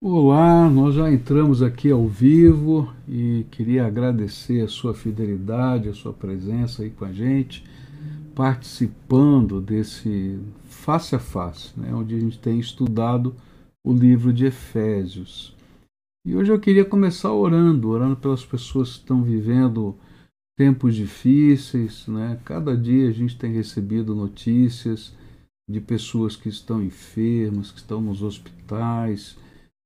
Olá, nós já entramos aqui ao vivo e queria agradecer a sua fidelidade, a sua presença aí com a gente, participando desse face a face, né, onde a gente tem estudado o livro de Efésios. E hoje eu queria começar orando, orando pelas pessoas que estão vivendo tempos difíceis, né? Cada dia a gente tem recebido notícias de pessoas que estão enfermas, que estão nos hospitais,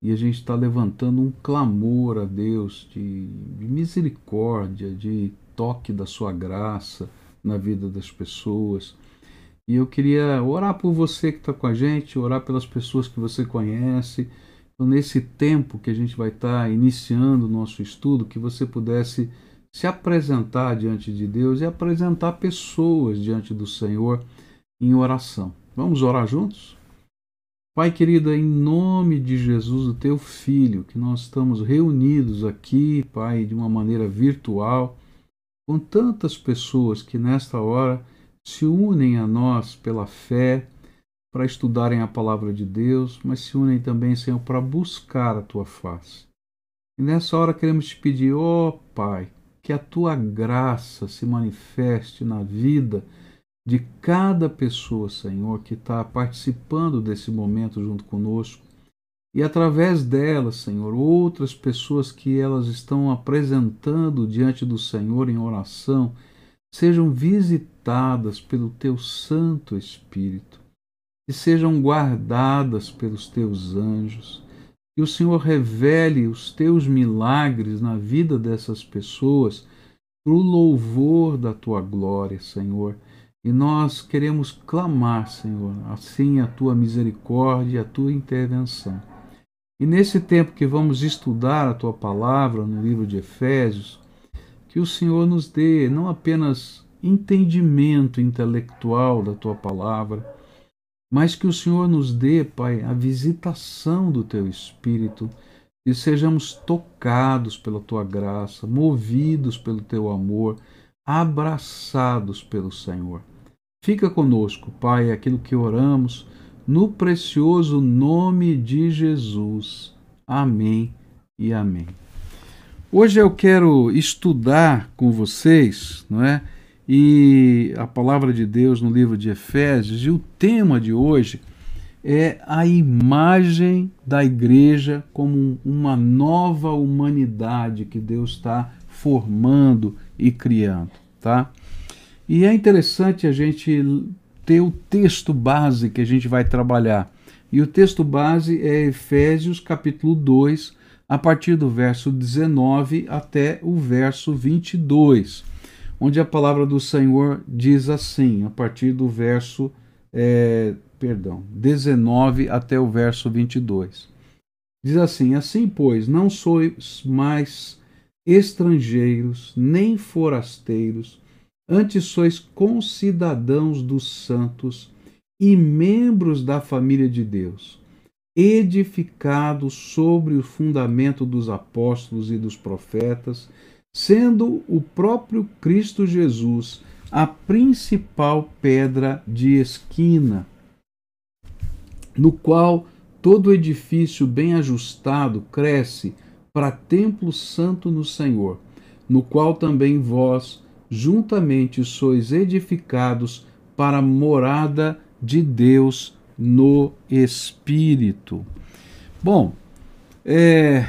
e a gente está levantando um clamor a Deus de, de, misericórdia, de toque da sua graça na vida das pessoas. E eu queria orar por você que está com a gente, orar pelas pessoas que você conhece. Então, nesse tempo que a gente vai estar tá iniciando o nosso estudo, que você pudesse se apresentar diante de Deus e apresentar pessoas diante do Senhor em oração. Vamos orar juntos? Pai querido, em nome de Jesus, o teu filho, que nós estamos reunidos aqui, Pai, de uma maneira virtual, com tantas pessoas que nesta hora se unem a nós pela fé, para estudarem a palavra de Deus, mas se unem também, Senhor, para buscar a tua face. E nessa hora queremos te pedir, ó oh, Pai, que a tua graça se manifeste na vida de cada pessoa, Senhor, que está participando desse momento junto conosco. E através delas, Senhor, outras pessoas que elas estão apresentando diante do Senhor em oração, sejam visitadas pelo teu Santo Espírito e sejam guardadas pelos teus anjos. Que o Senhor revele os teus milagres na vida dessas pessoas para o louvor da tua glória, Senhor e nós queremos clamar, Senhor, assim a tua misericórdia a tua intervenção. E nesse tempo que vamos estudar a tua palavra no livro de Efésios, que o Senhor nos dê não apenas entendimento intelectual da tua palavra, mas que o Senhor nos dê, Pai, a visitação do teu Espírito e sejamos tocados pela tua graça, movidos pelo teu amor, abraçados pelo Senhor. Fica conosco, Pai, aquilo que oramos, no precioso nome de Jesus. Amém e amém. Hoje eu quero estudar com vocês, não é? E a palavra de Deus no livro de Efésios, e o tema de hoje é a imagem da igreja como uma nova humanidade que Deus está formando e criando, tá? E é interessante a gente ter o texto base que a gente vai trabalhar. E o texto base é Efésios capítulo 2, a partir do verso 19 até o verso 22, onde a palavra do Senhor diz assim, a partir do verso, é, perdão, 19 até o verso 22. Diz assim: Assim, pois, não sois mais estrangeiros, nem forasteiros, Antes sois concidadãos dos santos e membros da família de Deus, edificados sobre o fundamento dos apóstolos e dos profetas, sendo o próprio Cristo Jesus a principal pedra de esquina, no qual todo edifício bem ajustado cresce para templo santo no Senhor, no qual também vós juntamente sois edificados para a morada de Deus no Espírito. Bom, é,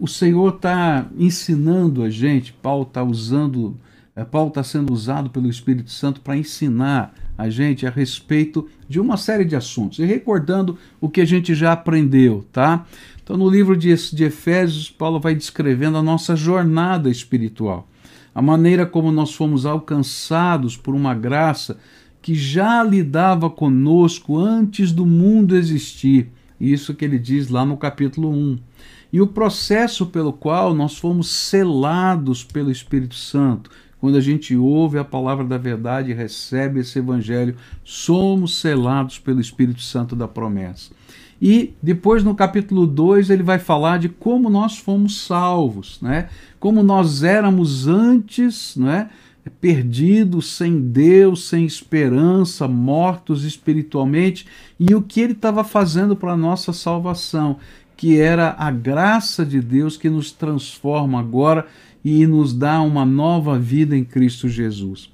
o Senhor está ensinando a gente, Paulo está usando, é, Paulo está sendo usado pelo Espírito Santo para ensinar a gente a respeito de uma série de assuntos e recordando o que a gente já aprendeu, tá? Então, no livro de, de Efésios, Paulo vai descrevendo a nossa jornada espiritual a maneira como nós fomos alcançados por uma graça que já lidava conosco antes do mundo existir. Isso que ele diz lá no capítulo 1. E o processo pelo qual nós fomos selados pelo Espírito Santo. Quando a gente ouve a palavra da verdade e recebe esse evangelho, somos selados pelo Espírito Santo da promessa. E depois no capítulo 2 ele vai falar de como nós fomos salvos, né? como nós éramos antes, né? perdidos, sem Deus, sem esperança, mortos espiritualmente, e o que ele estava fazendo para a nossa salvação. que era a graça de Deus que nos transforma agora e nos dá uma nova vida em Cristo Jesus.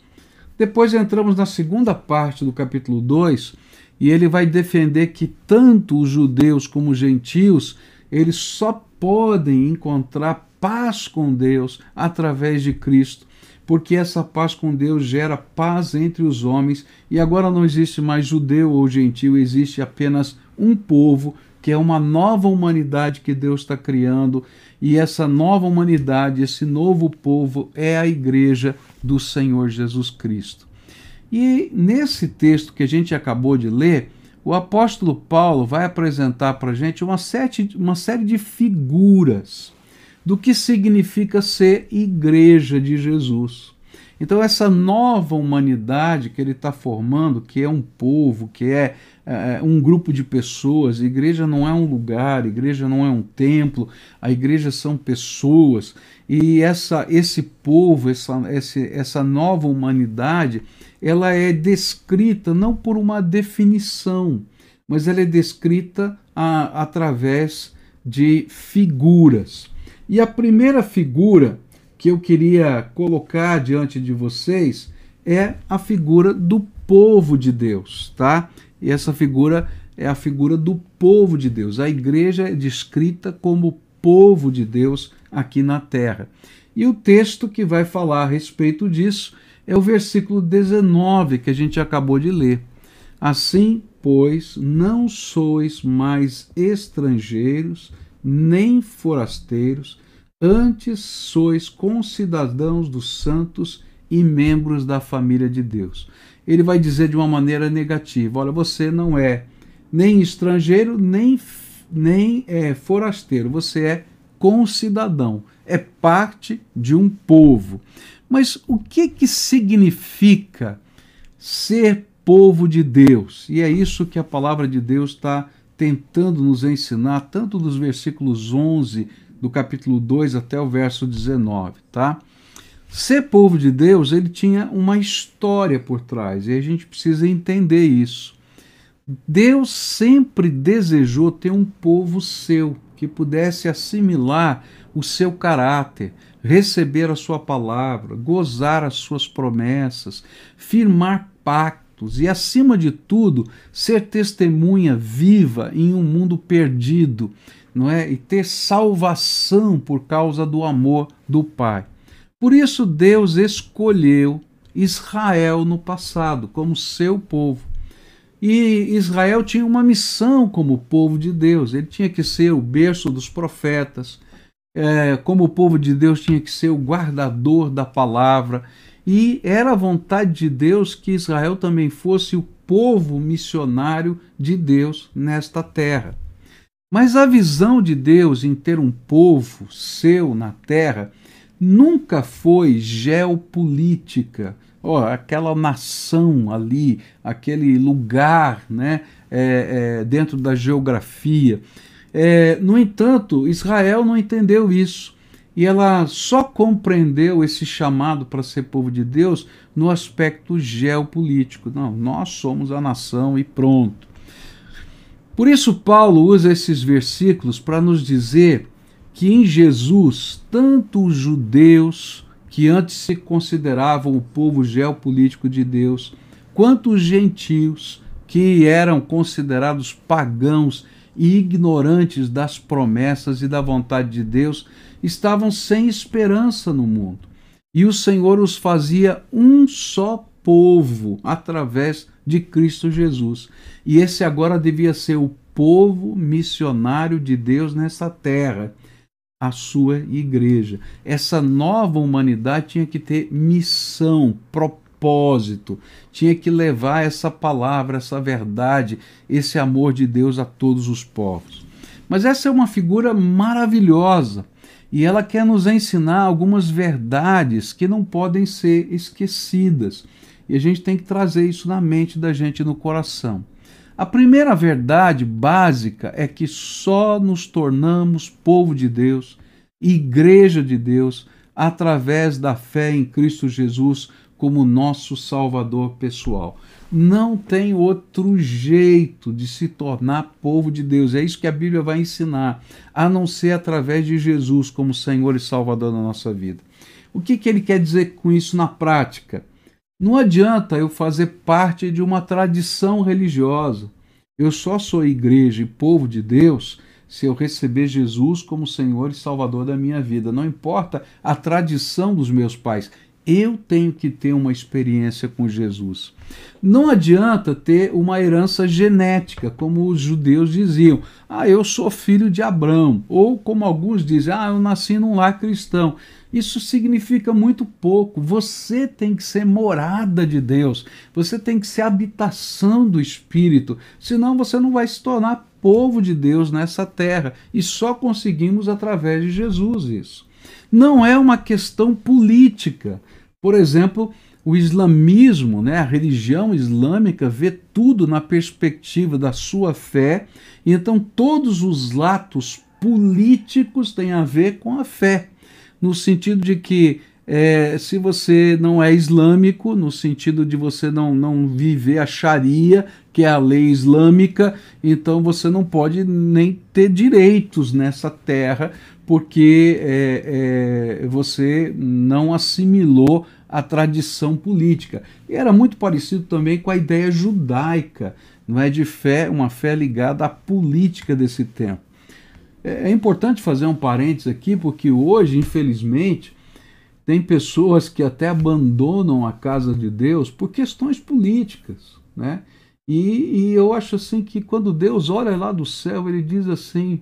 Depois entramos na segunda parte do capítulo 2 e ele vai defender que tanto os judeus como os gentios, eles só podem encontrar paz com Deus através de Cristo, porque essa paz com Deus gera paz entre os homens e agora não existe mais judeu ou gentil, existe apenas um povo que é uma nova humanidade que Deus está criando, e essa nova humanidade, esse novo povo, é a igreja do Senhor Jesus Cristo. E nesse texto que a gente acabou de ler, o apóstolo Paulo vai apresentar para a gente uma, uma série de figuras do que significa ser igreja de Jesus. Então, essa nova humanidade que ele está formando, que é um povo, que é, é, um grupo de pessoas, a igreja não é um lugar, a igreja não é um templo, a igreja são pessoas, e essa, esse povo, essa, essa nova humanidade, ela é descrita não por uma definição, mas ela é descrita a, através de figuras. E a primeira figura que eu queria colocar diante de vocês é a figura do povo de Deus, tá? E essa figura é a figura do povo de Deus. A igreja é descrita como povo de Deus aqui na terra. E o texto que vai falar a respeito disso é o versículo 19 que a gente acabou de ler. Assim, pois, não sois mais estrangeiros, nem forasteiros, Antes sois concidadãos dos santos e membros da família de Deus. Ele vai dizer de uma maneira negativa: olha, você não é nem estrangeiro, nem, nem é forasteiro, você é concidadão, é parte de um povo. Mas o que, que significa ser povo de Deus? E é isso que a palavra de Deus está tentando nos ensinar, tanto dos versículos 11 do capítulo 2 até o verso 19, tá? Ser povo de Deus, ele tinha uma história por trás, e a gente precisa entender isso. Deus sempre desejou ter um povo seu, que pudesse assimilar o seu caráter, receber a sua palavra, gozar as suas promessas, firmar pactos e, acima de tudo, ser testemunha viva em um mundo perdido não é? E ter salvação por causa do amor do Pai. Por isso Deus escolheu Israel no passado como seu povo. E Israel tinha uma missão como povo de Deus. Ele tinha que ser o berço dos profetas. É, como o povo de Deus tinha que ser o guardador da palavra. E era a vontade de Deus que Israel também fosse o povo missionário de Deus nesta terra. Mas a visão de Deus em ter um povo seu na terra nunca foi geopolítica, oh, aquela nação ali, aquele lugar né, é, é, dentro da geografia. É, no entanto, Israel não entendeu isso e ela só compreendeu esse chamado para ser povo de Deus no aspecto geopolítico. Não, nós somos a nação e pronto. Por isso, Paulo usa esses versículos para nos dizer que em Jesus, tanto os judeus, que antes se consideravam o povo geopolítico de Deus, quanto os gentios, que eram considerados pagãos e ignorantes das promessas e da vontade de Deus, estavam sem esperança no mundo. E o Senhor os fazia um só povo através de Cristo Jesus. E esse agora devia ser o povo missionário de Deus nessa terra, a sua igreja. Essa nova humanidade tinha que ter missão, propósito, tinha que levar essa palavra, essa verdade, esse amor de Deus a todos os povos. Mas essa é uma figura maravilhosa e ela quer nos ensinar algumas verdades que não podem ser esquecidas. E a gente tem que trazer isso na mente da gente no coração. A primeira verdade básica é que só nos tornamos povo de Deus, igreja de Deus, através da fé em Cristo Jesus como nosso Salvador pessoal. Não tem outro jeito de se tornar povo de Deus. É isso que a Bíblia vai ensinar, a não ser através de Jesus como Senhor e Salvador da nossa vida. O que, que ele quer dizer com isso na prática? Não adianta eu fazer parte de uma tradição religiosa. Eu só sou igreja e povo de Deus se eu receber Jesus como Senhor e Salvador da minha vida. Não importa a tradição dos meus pais, eu tenho que ter uma experiência com Jesus. Não adianta ter uma herança genética, como os judeus diziam. Ah, eu sou filho de Abraão. Ou como alguns dizem, ah, eu nasci num lar cristão. Isso significa muito pouco. Você tem que ser morada de Deus. Você tem que ser habitação do Espírito. Senão você não vai se tornar povo de Deus nessa terra. E só conseguimos através de Jesus isso. Não é uma questão política. Por exemplo, o islamismo, né, a religião islâmica, vê tudo na perspectiva da sua fé, e então todos os atos políticos têm a ver com a fé, no sentido de que é, se você não é islâmico, no sentido de você não, não viver a Sharia, que é a lei islâmica, então você não pode nem ter direitos nessa terra, porque é, é, você não assimilou a tradição política. E era muito parecido também com a ideia judaica, não é de fé, uma fé ligada à política desse tempo. É, é importante fazer um parênteses aqui, porque hoje, infelizmente, tem pessoas que até abandonam a casa de Deus por questões políticas, né? E, e, eu acho assim que quando Deus olha lá do céu, ele diz assim: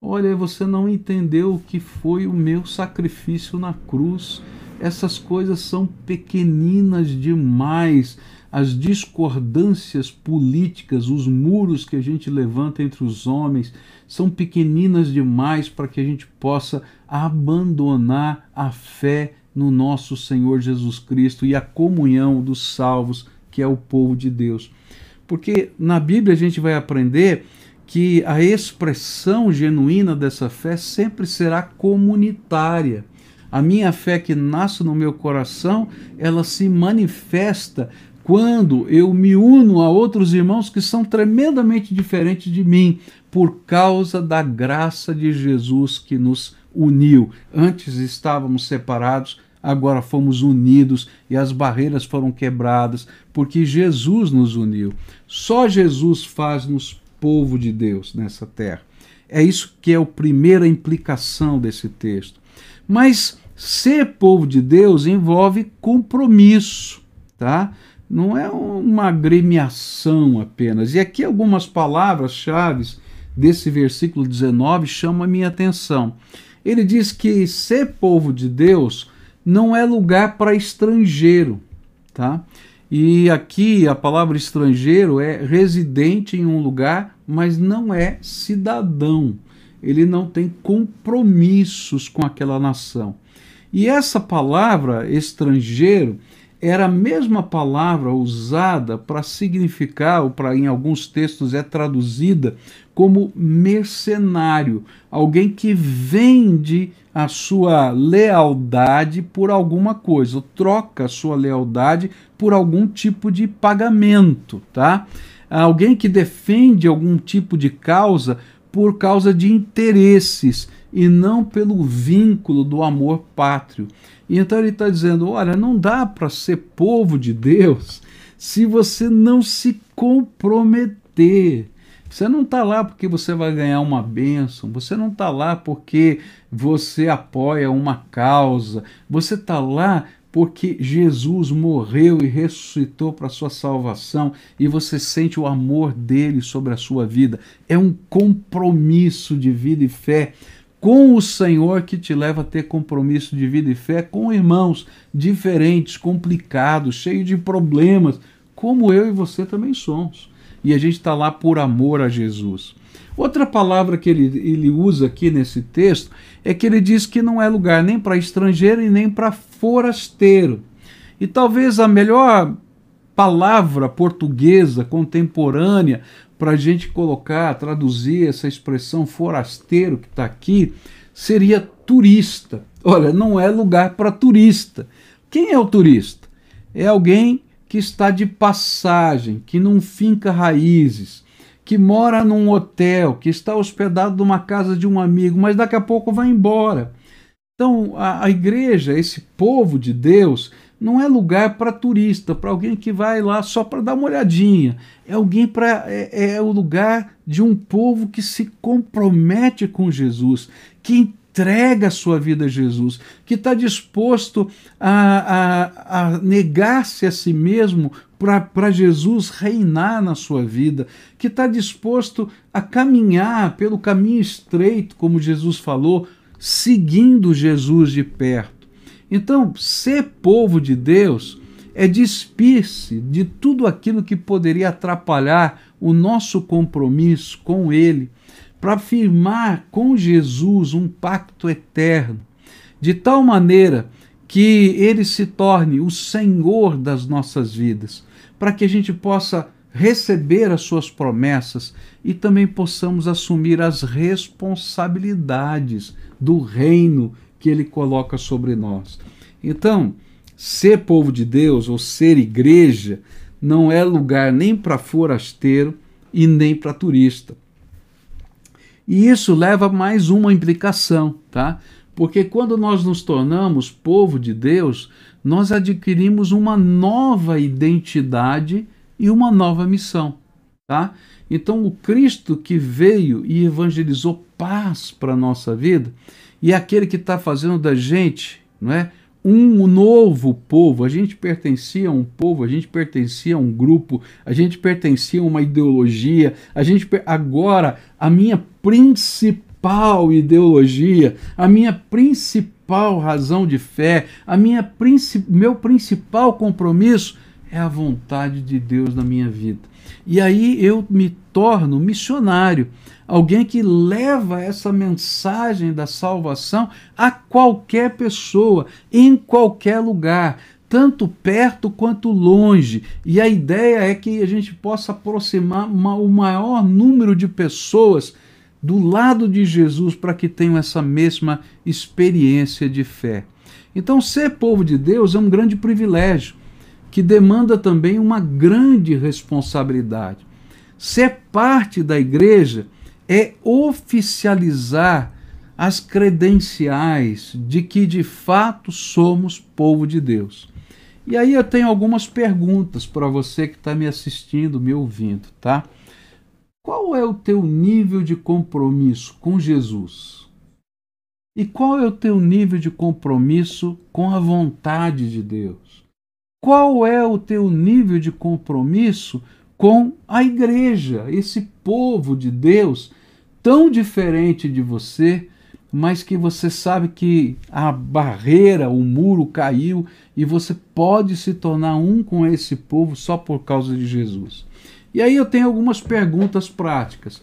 Olha, você não entendeu o que foi o meu sacrifício na cruz. Essas coisas são pequeninas demais. As discordâncias políticas, os muros que a gente levanta entre os homens, são pequeninas demais para que a gente possa abandonar a fé no nosso Senhor Jesus Cristo e a comunhão dos salvos, que é o povo de Deus. Porque na Bíblia a gente vai aprender que a expressão genuína dessa fé sempre será comunitária. A minha fé que nasce no meu coração, ela se manifesta quando eu me uno a outros irmãos que são tremendamente diferentes de mim, por causa da graça de Jesus que nos uniu. Antes estávamos separados, agora fomos unidos e as barreiras foram quebradas, porque Jesus nos uniu. Só Jesus faz-nos povo de Deus nessa terra. É isso que é a primeira implicação desse texto. Mas ser povo de Deus envolve compromisso, tá? Não é uma agremiação apenas. E aqui algumas palavras-chave desse versículo 19 chamam a minha atenção. Ele diz que ser povo de Deus não é lugar para estrangeiro, tá? E aqui a palavra estrangeiro é residente em um lugar, mas não é cidadão. Ele não tem compromissos com aquela nação. E essa palavra estrangeiro era a mesma palavra usada para significar, ou para em alguns textos é traduzida como mercenário, alguém que vende a sua lealdade por alguma coisa, troca a sua lealdade por algum tipo de pagamento, tá? Alguém que defende algum tipo de causa por causa de interesses e não pelo vínculo do amor pátrio. E então ele está dizendo: olha, não dá para ser povo de Deus se você não se comprometer você não está lá porque você vai ganhar uma bênção, você não está lá porque você apoia uma causa, você está lá porque Jesus morreu e ressuscitou para a sua salvação e você sente o amor dele sobre a sua vida. É um compromisso de vida e fé com o Senhor que te leva a ter compromisso de vida e fé com irmãos diferentes, complicados, cheios de problemas, como eu e você também somos e a gente está lá por amor a Jesus. Outra palavra que ele, ele usa aqui nesse texto é que ele diz que não é lugar nem para estrangeiro e nem para forasteiro. E talvez a melhor palavra portuguesa contemporânea para a gente colocar, traduzir essa expressão forasteiro que está aqui, seria turista. Olha, não é lugar para turista. Quem é o turista? é alguém que está de passagem, que não finca raízes, que mora num hotel, que está hospedado numa casa de um amigo, mas daqui a pouco vai embora. Então, a, a igreja, esse povo de Deus, não é lugar para turista, para alguém que vai lá só para dar uma olhadinha. É alguém para é, é, o lugar de um povo que se compromete com Jesus, que entrega a sua vida a Jesus, que está disposto a, a, a negar-se a si mesmo para Jesus reinar na sua vida, que está disposto a caminhar pelo caminho estreito, como Jesus falou, seguindo Jesus de perto. Então, ser povo de Deus é despir-se de tudo aquilo que poderia atrapalhar o nosso compromisso com Ele para firmar com Jesus um pacto eterno, de tal maneira que ele se torne o Senhor das nossas vidas, para que a gente possa receber as suas promessas e também possamos assumir as responsabilidades do reino que ele coloca sobre nós. Então, ser povo de Deus ou ser igreja não é lugar nem para forasteiro e nem para turista. E isso leva a mais uma implicação, tá? Porque quando nós nos tornamos povo de Deus, nós adquirimos uma nova identidade e uma nova missão, tá? Então, o Cristo que veio e evangelizou paz para a nossa vida, e é aquele que está fazendo da gente, não é? Um novo povo, a gente pertencia a um povo, a gente pertencia a um grupo, a gente pertencia a uma ideologia, a gente agora a minha principal ideologia, a minha principal razão de fé, a minha princip, meu principal compromisso é a vontade de Deus na minha vida. E aí eu me torno missionário alguém que leva essa mensagem da salvação a qualquer pessoa, em qualquer lugar, tanto perto quanto longe. E a ideia é que a gente possa aproximar o maior número de pessoas do lado de Jesus para que tenham essa mesma experiência de fé. Então, ser povo de Deus é um grande privilégio que demanda também uma grande responsabilidade. Ser parte da igreja é oficializar as credenciais de que de fato somos povo de Deus. E aí eu tenho algumas perguntas para você que está me assistindo, me ouvindo, tá? Qual é o teu nível de compromisso com Jesus? E qual é o teu nível de compromisso com a vontade de Deus? Qual é o teu nível de compromisso com a igreja, esse povo de Deus tão diferente de você, mas que você sabe que a barreira, o muro caiu e você pode se tornar um com esse povo só por causa de Jesus. E aí eu tenho algumas perguntas práticas.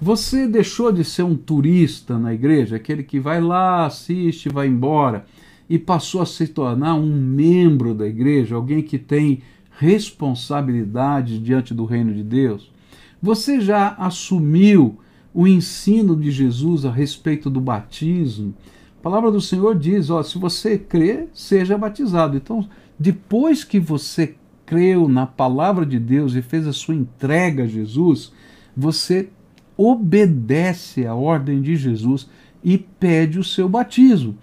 Você deixou de ser um turista na igreja, aquele que vai lá, assiste, vai embora, e passou a se tornar um membro da igreja, alguém que tem responsabilidade diante do reino de Deus? Você já assumiu o ensino de Jesus a respeito do batismo. A palavra do Senhor diz: ó, se você crê, seja batizado. Então, depois que você creu na palavra de Deus e fez a sua entrega a Jesus, você obedece à ordem de Jesus e pede o seu batismo.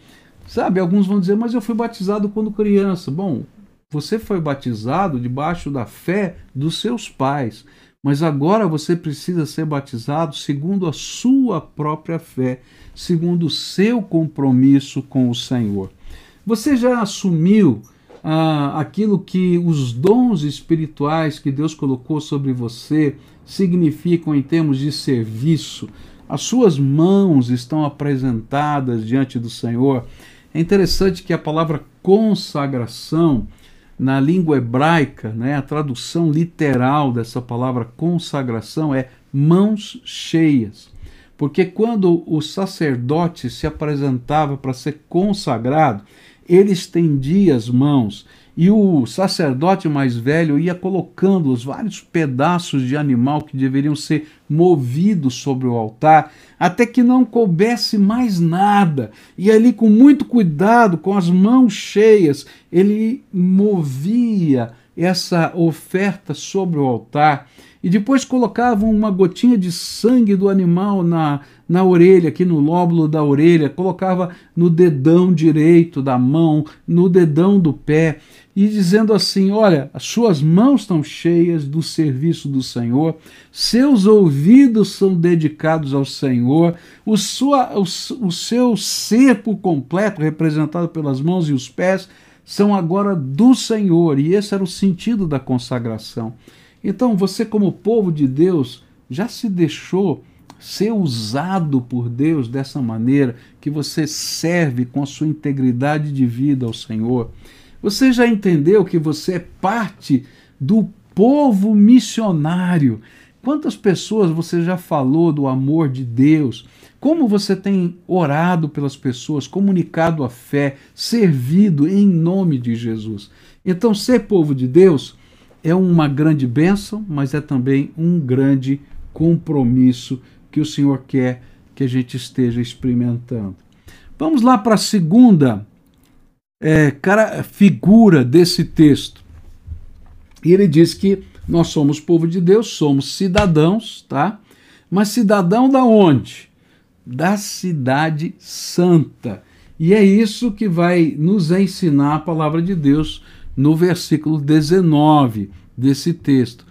Sabe, alguns vão dizer, mas eu fui batizado quando criança. Bom, você foi batizado debaixo da fé dos seus pais mas agora você precisa ser batizado segundo a sua própria fé, segundo o seu compromisso com o Senhor. Você já assumiu ah, aquilo que os dons espirituais que Deus colocou sobre você significam em termos de serviço? As suas mãos estão apresentadas diante do Senhor. É interessante que a palavra consagração na língua hebraica, né, a tradução literal dessa palavra consagração é mãos cheias. Porque quando o sacerdote se apresentava para ser consagrado, ele estendia as mãos e o sacerdote mais velho ia colocando os vários pedaços de animal que deveriam ser movidos sobre o altar, até que não coubesse mais nada. E ali, com muito cuidado, com as mãos cheias, ele movia essa oferta sobre o altar. E depois colocavam uma gotinha de sangue do animal na, na orelha, aqui no lóbulo da orelha, colocava no dedão direito da mão, no dedão do pé, e dizendo assim: Olha, as suas mãos estão cheias do serviço do Senhor, seus ouvidos são dedicados ao Senhor, o, sua, o, o seu ser por completo, representado pelas mãos e os pés, são agora do Senhor, e esse era o sentido da consagração. Então, você, como povo de Deus, já se deixou ser usado por Deus dessa maneira, que você serve com a sua integridade de vida ao Senhor. Você já entendeu que você é parte do povo missionário. Quantas pessoas você já falou do amor de Deus? Como você tem orado pelas pessoas, comunicado a fé, servido em nome de Jesus? Então, ser povo de Deus é uma grande bênção, mas é também um grande compromisso que o Senhor quer que a gente esteja experimentando. Vamos lá para a segunda é, cara, figura desse texto. E ele diz que nós somos povo de Deus, somos cidadãos, tá? Mas cidadão da onde? Da cidade santa. E é isso que vai nos ensinar a palavra de Deus no versículo 19 desse texto.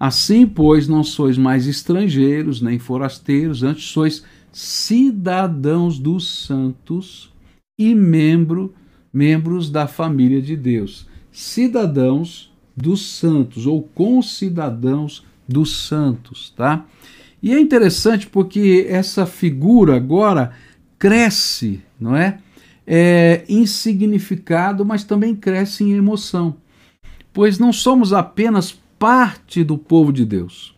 Assim, pois, não sois mais estrangeiros, nem forasteiros, antes sois cidadãos dos santos e membro, membros da família de Deus. Cidadãos dos santos, ou concidadãos dos santos, tá? E é interessante porque essa figura agora cresce, não é? é, em significado, mas também cresce em emoção. Pois não somos apenas parte do povo de Deus,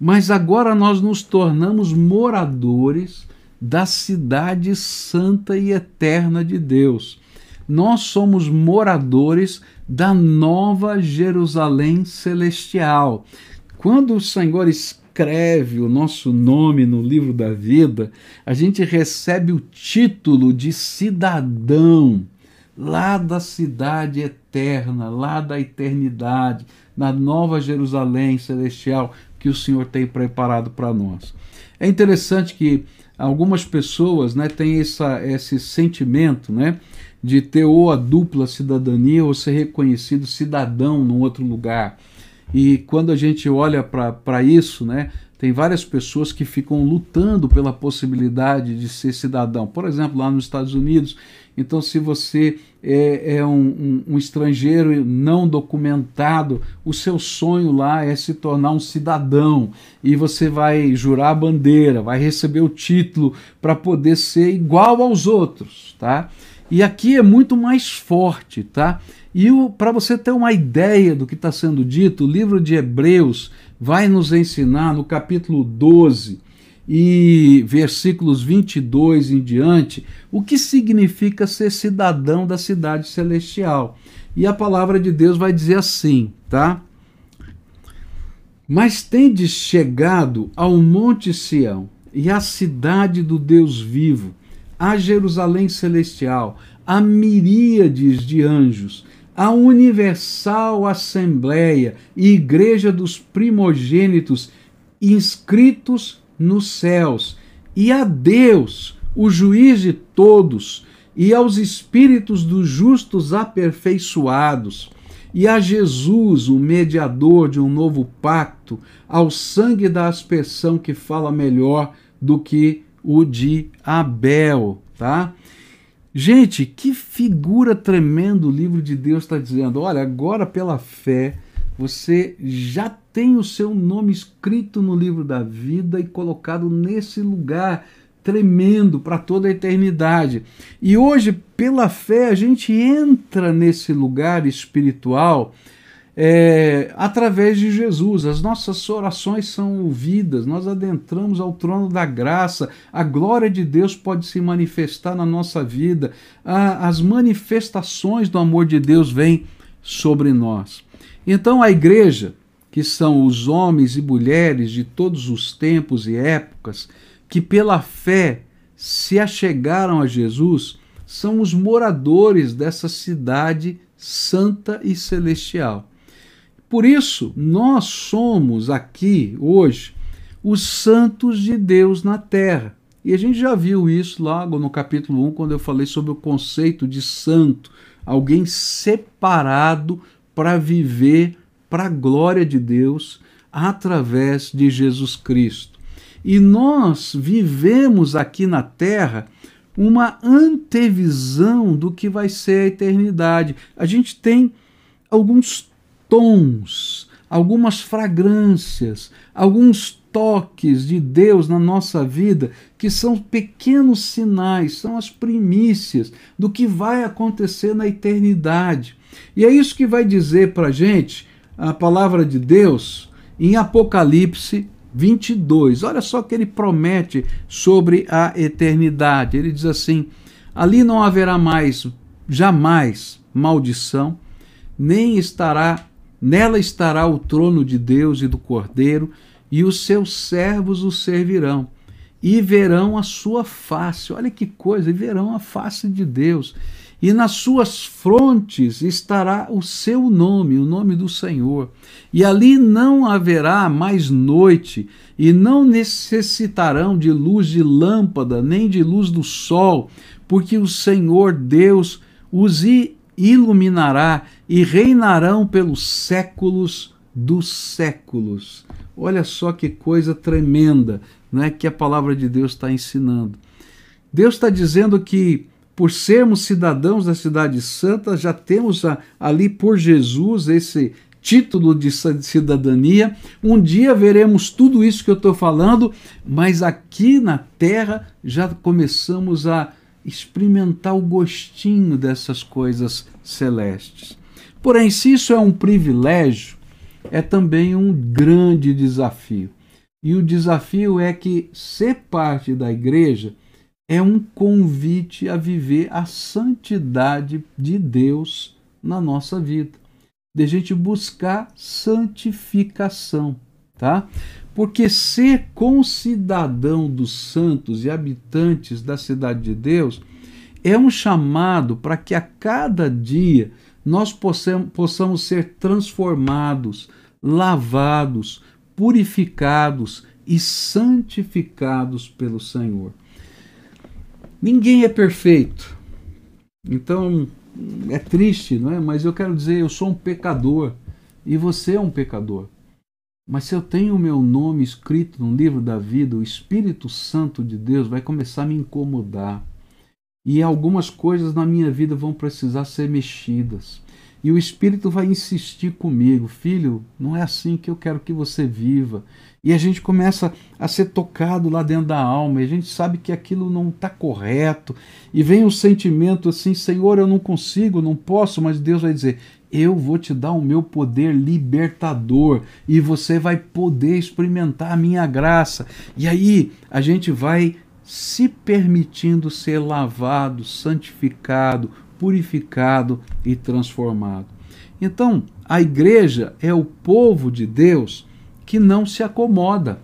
mas agora nós nos tornamos moradores da cidade santa e eterna de Deus. Nós somos moradores da nova Jerusalém celestial. Quando o Senhor escreve o nosso nome no livro da vida, a gente recebe o título de cidadão lá da cidade eterna, lá da eternidade, na nova Jerusalém celestial que o Senhor tem preparado para nós. É interessante que algumas pessoas né, têm essa, esse sentimento né, de ter ou a dupla cidadania ou ser reconhecido cidadão num outro lugar. E quando a gente olha para isso, né, tem várias pessoas que ficam lutando pela possibilidade de ser cidadão. Por exemplo, lá nos Estados Unidos. Então, se você é, é um, um, um, estrangeiro não documentado, o seu sonho lá é se tornar um cidadão. E você vai jurar a bandeira, vai receber o título para poder ser igual aos outros. Tá? E aqui é muito mais forte. Tá? E para você ter uma ideia do que está sendo dito, o livro de Hebreus vai nos ensinar no capítulo 12 e versículos 22 em diante o que significa ser cidadão da cidade celestial. E a palavra de Deus vai dizer assim, tá? Mas tendes chegado ao monte Sião e à cidade do Deus vivo, a Jerusalém celestial, a miríades de anjos, a universal assembleia e igreja dos primogênitos inscritos nos céus, e a Deus, o juiz de todos, e aos espíritos dos justos aperfeiçoados, e a Jesus, o mediador de um novo pacto, ao sangue da aspersão que fala melhor do que o de Abel, tá? Gente, que figura tremenda o livro de Deus está dizendo. Olha, agora pela fé você já tem o seu nome escrito no livro da vida e colocado nesse lugar tremendo para toda a eternidade. E hoje, pela fé, a gente entra nesse lugar espiritual é, através de Jesus. As nossas orações são ouvidas, nós adentramos ao trono da graça, a glória de Deus pode se manifestar na nossa vida, a, as manifestações do amor de Deus vêm sobre nós. Então a igreja, que são os homens e mulheres de todos os tempos e épocas, que pela fé se achegaram a Jesus, são os moradores dessa cidade santa e celestial. Por isso, nós somos aqui hoje os santos de Deus na terra. E a gente já viu isso logo no capítulo 1, quando eu falei sobre o conceito de santo, alguém separado para viver para a glória de Deus através de Jesus Cristo. E nós vivemos aqui na terra uma antevisão do que vai ser a eternidade. A gente tem alguns tons, algumas fragrâncias, alguns toques de Deus na nossa vida que são pequenos sinais, são as primícias do que vai acontecer na eternidade. E é isso que vai dizer para a gente a palavra de Deus em Apocalipse 22. Olha só o que ele promete sobre a eternidade. Ele diz assim: ali não haverá mais, jamais, maldição, nem estará, nela estará o trono de Deus e do Cordeiro, e os seus servos o servirão, e verão a sua face. Olha que coisa, e verão a face de Deus e nas suas frontes estará o seu nome, o nome do Senhor. E ali não haverá mais noite, e não necessitarão de luz de lâmpada, nem de luz do sol, porque o Senhor Deus os iluminará e reinarão pelos séculos dos séculos. Olha só que coisa tremenda não é que a palavra de Deus está ensinando. Deus está dizendo que por sermos cidadãos da Cidade Santa, já temos a, ali por Jesus esse título de cidadania. Um dia veremos tudo isso que eu estou falando, mas aqui na terra já começamos a experimentar o gostinho dessas coisas celestes. Porém, se isso é um privilégio, é também um grande desafio. E o desafio é que ser parte da igreja é um convite a viver a santidade de Deus na nossa vida, de a gente buscar santificação, tá? Porque ser concidadão dos santos e habitantes da cidade de Deus é um chamado para que a cada dia nós possamos, ser transformados, lavados, purificados e santificados pelo Senhor. Ninguém é perfeito. Então, é triste, não é? Mas eu quero dizer, eu sou um pecador e você é um pecador. Mas se eu tenho o meu nome escrito no livro da vida, o Espírito Santo de Deus vai começar a me incomodar. E algumas coisas na minha vida vão precisar ser mexidas. E o Espírito vai insistir comigo, filho, não é assim que eu quero que você viva. E a gente começa a ser tocado lá dentro da alma, e a gente sabe que aquilo não está correto, e vem um sentimento assim: Senhor, eu não consigo, não posso, mas Deus vai dizer: Eu vou te dar o meu poder libertador, e você vai poder experimentar a minha graça. E aí a gente vai se permitindo ser lavado, santificado, purificado e transformado. Então, a igreja é o povo de Deus que não se acomoda.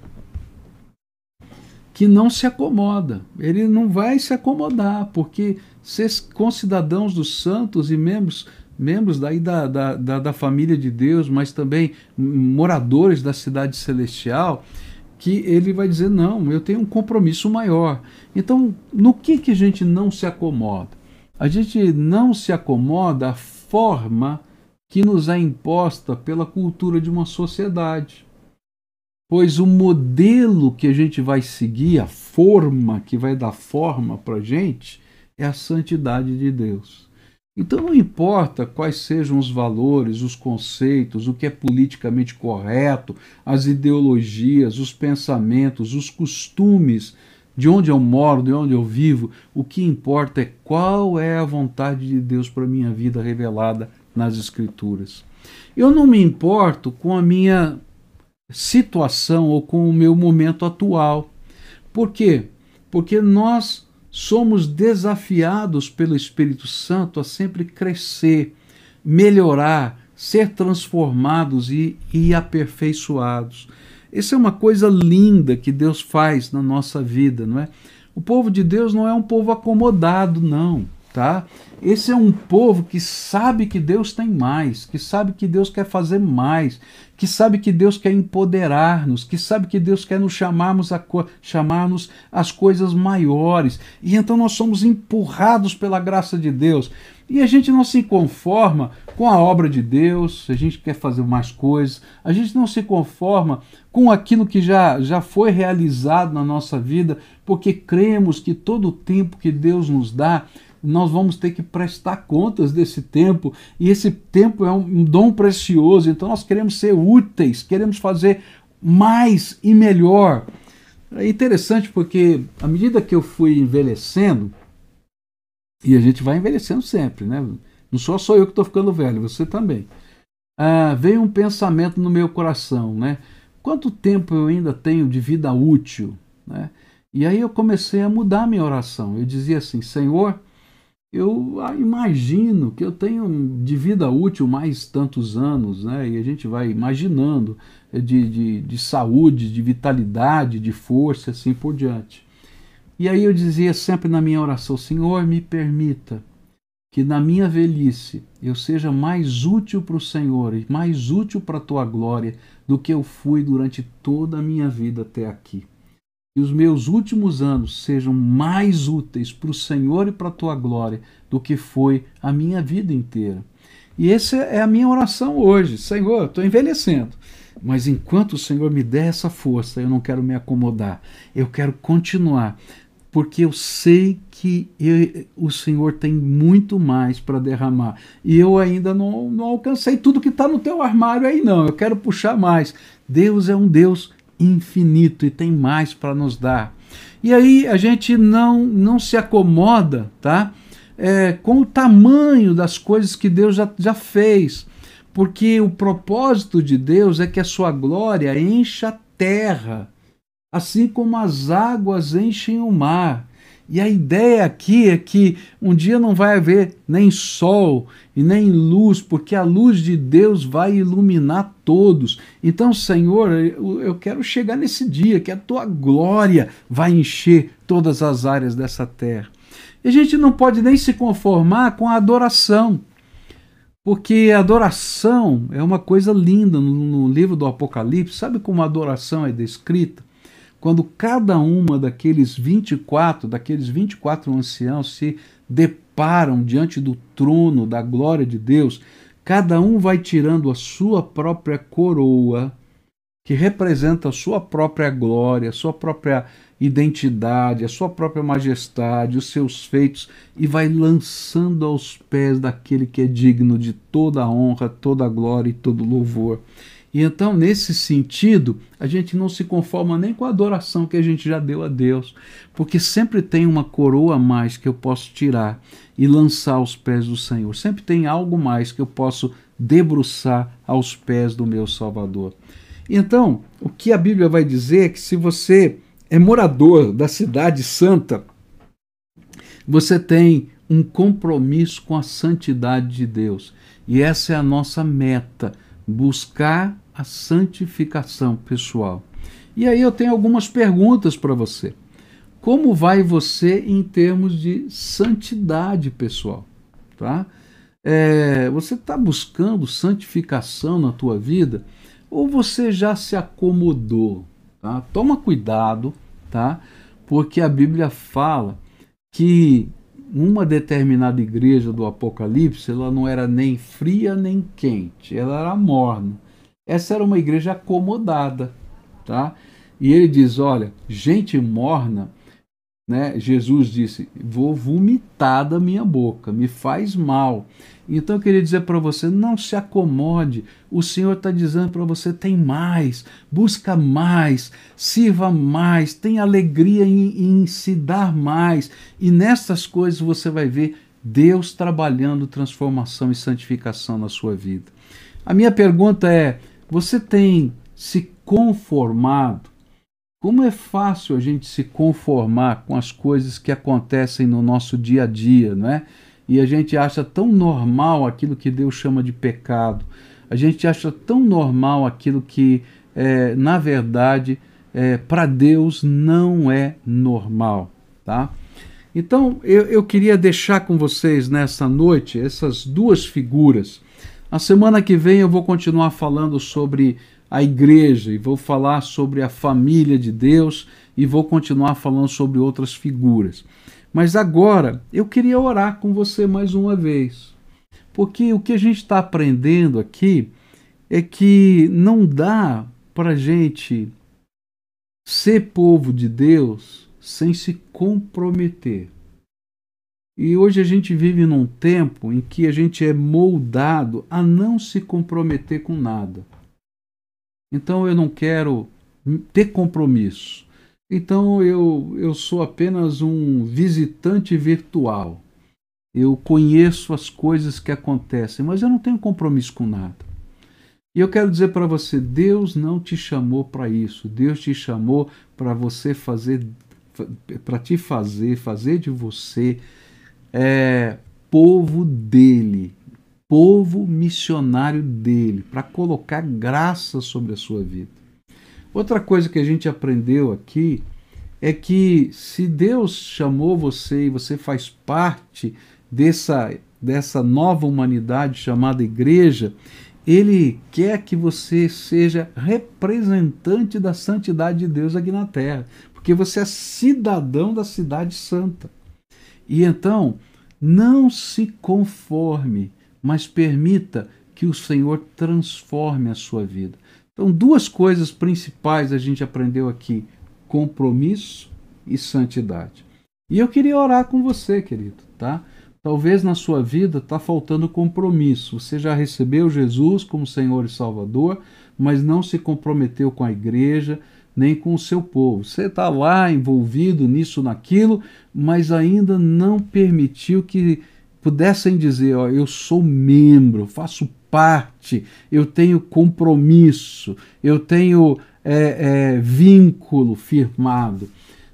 Que não se acomoda. Ele não vai se acomodar, porque ser concidadãos dos santos e membros membros daí da, da, da, da, família de Deus, mas também moradores da cidade celestial, que ele vai dizer: não, eu tenho um compromisso maior. Então, no que, que a gente não se acomoda? A gente não se acomoda à forma que nos é imposta pela cultura de uma sociedade. Pois o modelo que a gente vai seguir, a forma que vai dar forma para a gente, é a santidade de Deus. Então não importa quais sejam os valores, os conceitos, o que é politicamente correto, as ideologias, os pensamentos, os costumes de onde eu moro, de onde eu vivo, o que importa é qual é a vontade de Deus para minha vida revelada nas Escrituras. Eu não me importo com a minha situação ou com o meu momento atual. Por quê? Porque nós somos desafiados pelo Espírito Santo a sempre crescer melhorar, ser transformados e, e aperfeiçoados. Isso é uma coisa linda que Deus faz na nossa vida, não é? O povo de Deus não é um povo acomodado, não, tá? Esse é um povo que sabe que Deus tem mais, que sabe que Deus quer fazer mais, que sabe que Deus quer empoderar-nos, que sabe que Deus quer nos chamarmos a chamarmos as coisas maiores. E então nós somos empurrados pela graça de Deus. E a gente não se conforma com a obra de Deus, a gente quer fazer mais coisas, a gente não se conforma com aquilo que já, já foi realizado na nossa vida, porque cremos que todo o tempo que Deus nos dá, nós vamos ter que prestar contas desse tempo, e esse tempo é um, dom precioso, então nós queremos ser úteis, queremos fazer mais e melhor. É interessante porque à medida que eu fui envelhecendo, e a gente vai envelhecendo sempre, né? Não só sou eu que estou ficando velho, você também. Ah, veio um pensamento no meu coração, né? Quanto tempo eu ainda tenho de vida útil, né? E aí eu comecei a mudar minha oração. Eu dizia assim, Senhor, eu imagino que eu tenho de vida útil mais tantos anos, né? E a gente vai imaginando de, de, de saúde, de vitalidade, de força, assim por diante. E aí eu dizia sempre na minha oração: Senhor, me permita que na minha velhice eu seja mais útil para o Senhor e mais útil para a tua glória do que eu fui durante toda a minha vida até aqui e os meus últimos anos sejam mais úteis para o Senhor e para a tua glória do que foi a minha vida inteira. E essa é a minha oração hoje. Senhor, estou envelhecendo. Mas enquanto o Senhor me der essa força, eu não quero me acomodar. Eu quero continuar. Porque eu sei que eu, o Senhor tem muito mais para derramar. E eu ainda não, não alcancei tudo que está no teu armário aí, não. Eu quero puxar mais. Deus é um Deus infinito e tem mais para nos dar. E aí a gente não, não se acomoda tá? É, com o tamanho das coisas que Deus já, já fez, porque o propósito de Deus é que a sua glória encha a terra, assim como as águas enchem o mar. E a ideia aqui é que um dia não vai haver nem sol e nem luz, porque a luz de Deus vai iluminar todos. Então, Senhor, eu quero chegar nesse dia que a tua glória vai encher todas as áreas dessa terra. E a gente não pode nem se conformar com a adoração, porque a adoração é uma coisa linda no, livro do Apocalipse. Sabe como a adoração é descrita? Quando cada uma daqueles 24, daqueles 24 anciãos se deparam diante do trono da glória de Deus, cada um vai tirando a sua própria coroa, que representa a sua própria glória, a sua própria identidade, a sua própria majestade, os seus feitos, e vai lançando aos pés daquele que é digno de toda a honra, toda a glória e todo louvor. E então, nesse sentido, a gente não se conforma nem com a adoração que a gente já deu a Deus, porque sempre tem uma coroa a mais que eu posso tirar e lançar aos pés do Senhor. Sempre tem algo mais que eu posso debruçar aos pés do meu Salvador. Então, o que a Bíblia vai dizer é que se você é morador da cidade santa, você tem um compromisso com a santidade de Deus. E essa é a nossa meta, buscar a santificação pessoal. E aí eu tenho algumas perguntas para você. Como vai você em termos de santidade pessoal? Tá? É, você está buscando santificação na tua vida ou você já se acomodou? Tá? Toma cuidado, tá? porque a Bíblia fala que uma determinada igreja do Apocalipse ela não era nem fria nem quente, ela era morna. Essa era uma igreja acomodada, tá? E ele diz: olha, gente morna, né? Jesus disse: vou vomitar da minha boca, me faz mal. Então eu queria dizer para você: não se acomode. O Senhor está dizendo para você: tem mais, busca mais, sirva mais, tem alegria em, em se dar mais. E nessas coisas você vai ver Deus trabalhando transformação e santificação na sua vida. A minha pergunta é: você tem se conformado? Como é fácil a gente se conformar com as coisas que acontecem no nosso dia a dia, não é? e a gente acha tão normal aquilo que Deus chama de pecado. A gente acha tão normal aquilo que, é, na verdade, é, para Deus não é normal, tá? Então eu, eu queria deixar com vocês nessa noite essas duas figuras. A semana que vem eu vou continuar falando sobre a igreja e vou falar sobre a família de Deus e vou continuar falando sobre outras figuras. Mas agora eu queria orar com você mais uma vez, porque o que a gente está aprendendo aqui é que não dá para a gente ser povo de Deus sem se comprometer. E hoje a gente vive num tempo em que a gente é moldado a não se comprometer com nada. Então eu não quero ter compromisso. Então eu, eu sou apenas um visitante virtual. Eu conheço as coisas que acontecem, mas eu não tenho compromisso com nada. E eu quero dizer para você: Deus não te chamou para isso. Deus te chamou para você fazer, para te fazer, fazer de você é, povo dele, povo missionário dele, para colocar graça sobre a sua vida. Outra coisa que a gente aprendeu aqui é que se Deus chamou você e você faz parte dessa, dessa nova humanidade chamada igreja, ele quer que você seja representante da santidade de Deus aqui na terra, porque você é cidadão da cidade santa. E então, não se conforme, mas permita que o Senhor transforme a sua vida. Então, duas coisas principais a gente aprendeu aqui: compromisso e santidade. E eu queria orar com você, querido, tá? Talvez na sua vida está faltando compromisso. Você já recebeu Jesus como Senhor e Salvador, mas não se comprometeu com a igreja nem com o seu povo. Você está lá envolvido nisso, naquilo, mas ainda não permitiu que pudessem dizer: ó, eu sou membro, faço parte, eu tenho compromisso, eu tenho é, é, vínculo firmado.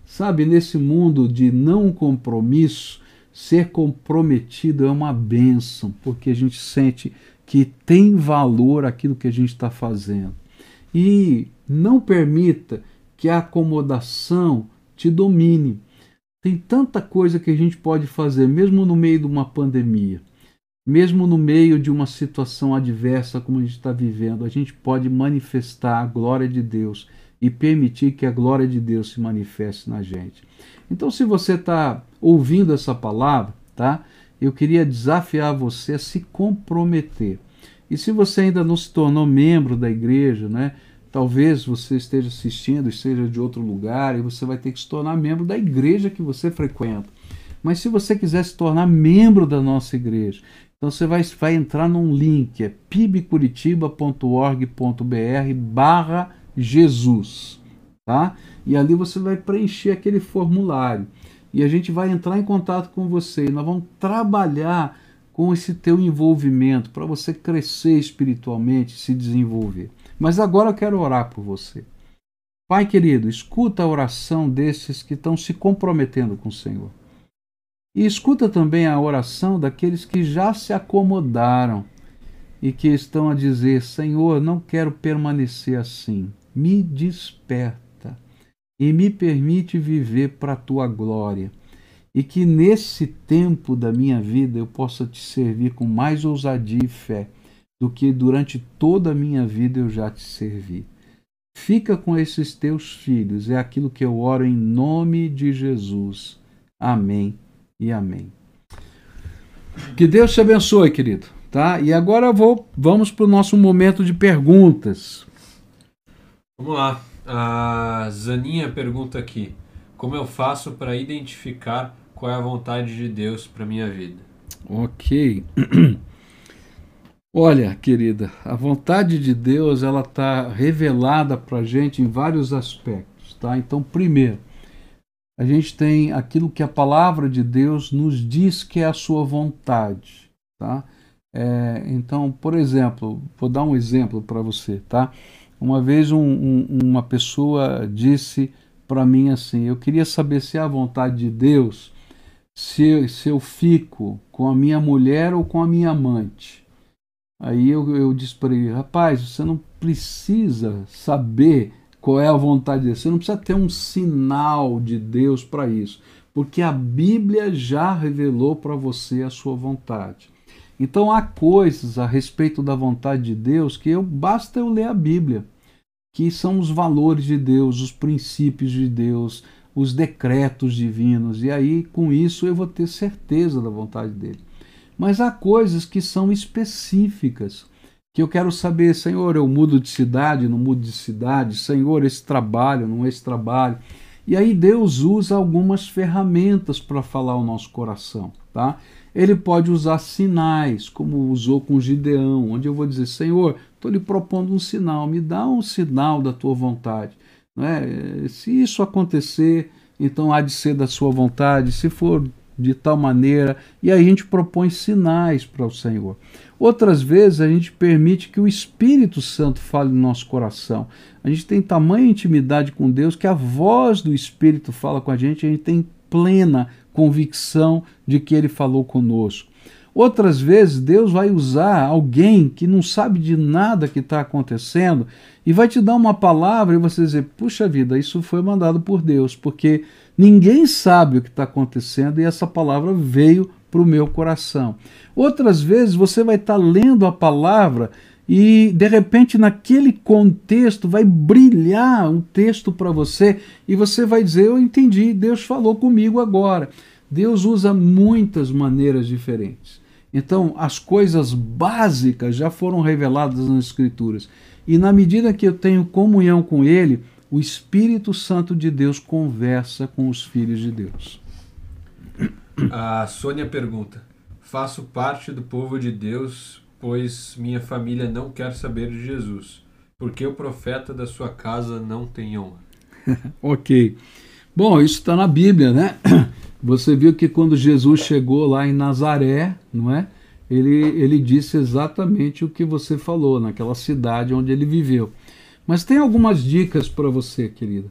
Sabe, nesse mundo de não compromisso, Ser comprometido é uma bênção, porque a gente sente que tem valor aquilo que a gente está fazendo. E não permita que a acomodação te domine. Tem tanta coisa que a gente pode fazer, mesmo no meio de uma pandemia, mesmo no meio de uma situação adversa como a gente está vivendo, a gente pode manifestar a glória de Deus e permitir que a glória de Deus se manifeste na gente. Então, se você está ouvindo essa palavra, tá? Eu queria desafiar você a se comprometer. E se você ainda não se tornou membro da igreja, né? Talvez você esteja assistindo, esteja de outro lugar, e você vai ter que se tornar membro da igreja que você frequenta. Mas se você quiser se tornar membro da nossa igreja, então você vai, vai entrar num link, é pibcuritiba.org.br barra Jesus, tá? E ali você vai preencher aquele formulário e a gente vai entrar em contato com você. E nós vamos trabalhar com esse teu envolvimento para você crescer espiritualmente, se desenvolver. Mas agora eu quero orar por você. Pai querido, escuta a oração desses que estão se comprometendo com o Senhor. E escuta também a oração daqueles que já se acomodaram e que estão a dizer: Senhor, não quero permanecer assim. Me desperta e me permite viver para a tua glória. E que nesse tempo da minha vida eu possa te servir com mais ousadia e fé do que durante toda a minha vida eu já te servi. Fica com esses teus filhos, é aquilo que eu oro em nome de Jesus. Amém e amém. Que Deus te abençoe, querido. Tá? E agora vou, vamos para o nosso momento de perguntas. Vamos lá. A Zaninha pergunta aqui: Como eu faço para identificar qual é a vontade de Deus para minha vida? Ok. Olha, querida, a vontade de Deus ela está revelada para a gente em vários aspectos, tá? Então, primeiro, a gente tem aquilo que a palavra de Deus nos diz que é a sua vontade, tá? É, então, por exemplo, vou dar um exemplo para você, tá? Uma vez um, um, uma pessoa disse para mim assim: Eu queria saber se é a vontade de Deus se, se eu fico com a minha mulher ou com a minha amante. Aí eu, eu disse para ele, rapaz, você não precisa saber qual é a vontade de você não precisa ter um sinal de Deus para isso, porque a Bíblia já revelou para você a sua vontade. Então há coisas a respeito da vontade de Deus que eu basta eu ler a Bíblia, que são os valores de Deus, os princípios de Deus, os decretos divinos, e aí com isso eu vou ter certeza da vontade dele. Mas há coisas que são específicas, que eu quero saber, Senhor, eu mudo de cidade, não mudo de cidade, Senhor, esse trabalho, não esse trabalho. E aí Deus usa algumas ferramentas para falar o nosso coração, tá? Ele pode usar sinais, como usou com Gideão, onde eu vou dizer, Senhor, estou lhe propondo um sinal, me dá um sinal da tua vontade. Não é? Se isso acontecer, então há de ser da sua vontade, se for de tal maneira, e aí a gente propõe sinais para o Senhor. Outras vezes a gente permite que o Espírito Santo fale no nosso coração. A gente tem tamanha intimidade com Deus que a voz do Espírito fala com a gente, a gente tem plena convicção de que ele falou conosco. Outras vezes Deus vai usar alguém que não sabe de nada que está acontecendo e vai te dar uma palavra e você dizer: puxa vida, isso foi mandado por Deus, porque ninguém sabe o que está acontecendo e essa palavra veio para o meu coração. Outras vezes você vai estar tá lendo a palavra e de repente naquele contexto vai brilhar um texto para você e você vai dizer: Eu entendi, Deus falou comigo agora. Deus usa muitas maneiras diferentes. Então, as coisas básicas já foram reveladas nas Escrituras. E na medida que eu tenho comunhão com Ele, o Espírito Santo de Deus conversa com os filhos de Deus. A Sônia pergunta: Faço parte do povo de Deus, pois minha família não quer saber de Jesus. Porque o profeta da sua casa não tem honra. ok. Bom, isso está na Bíblia, né? Você viu que quando Jesus chegou lá em Nazaré, não é? Ele, ele disse exatamente o que você falou, naquela cidade onde ele viveu. Mas tem algumas dicas para você, querida.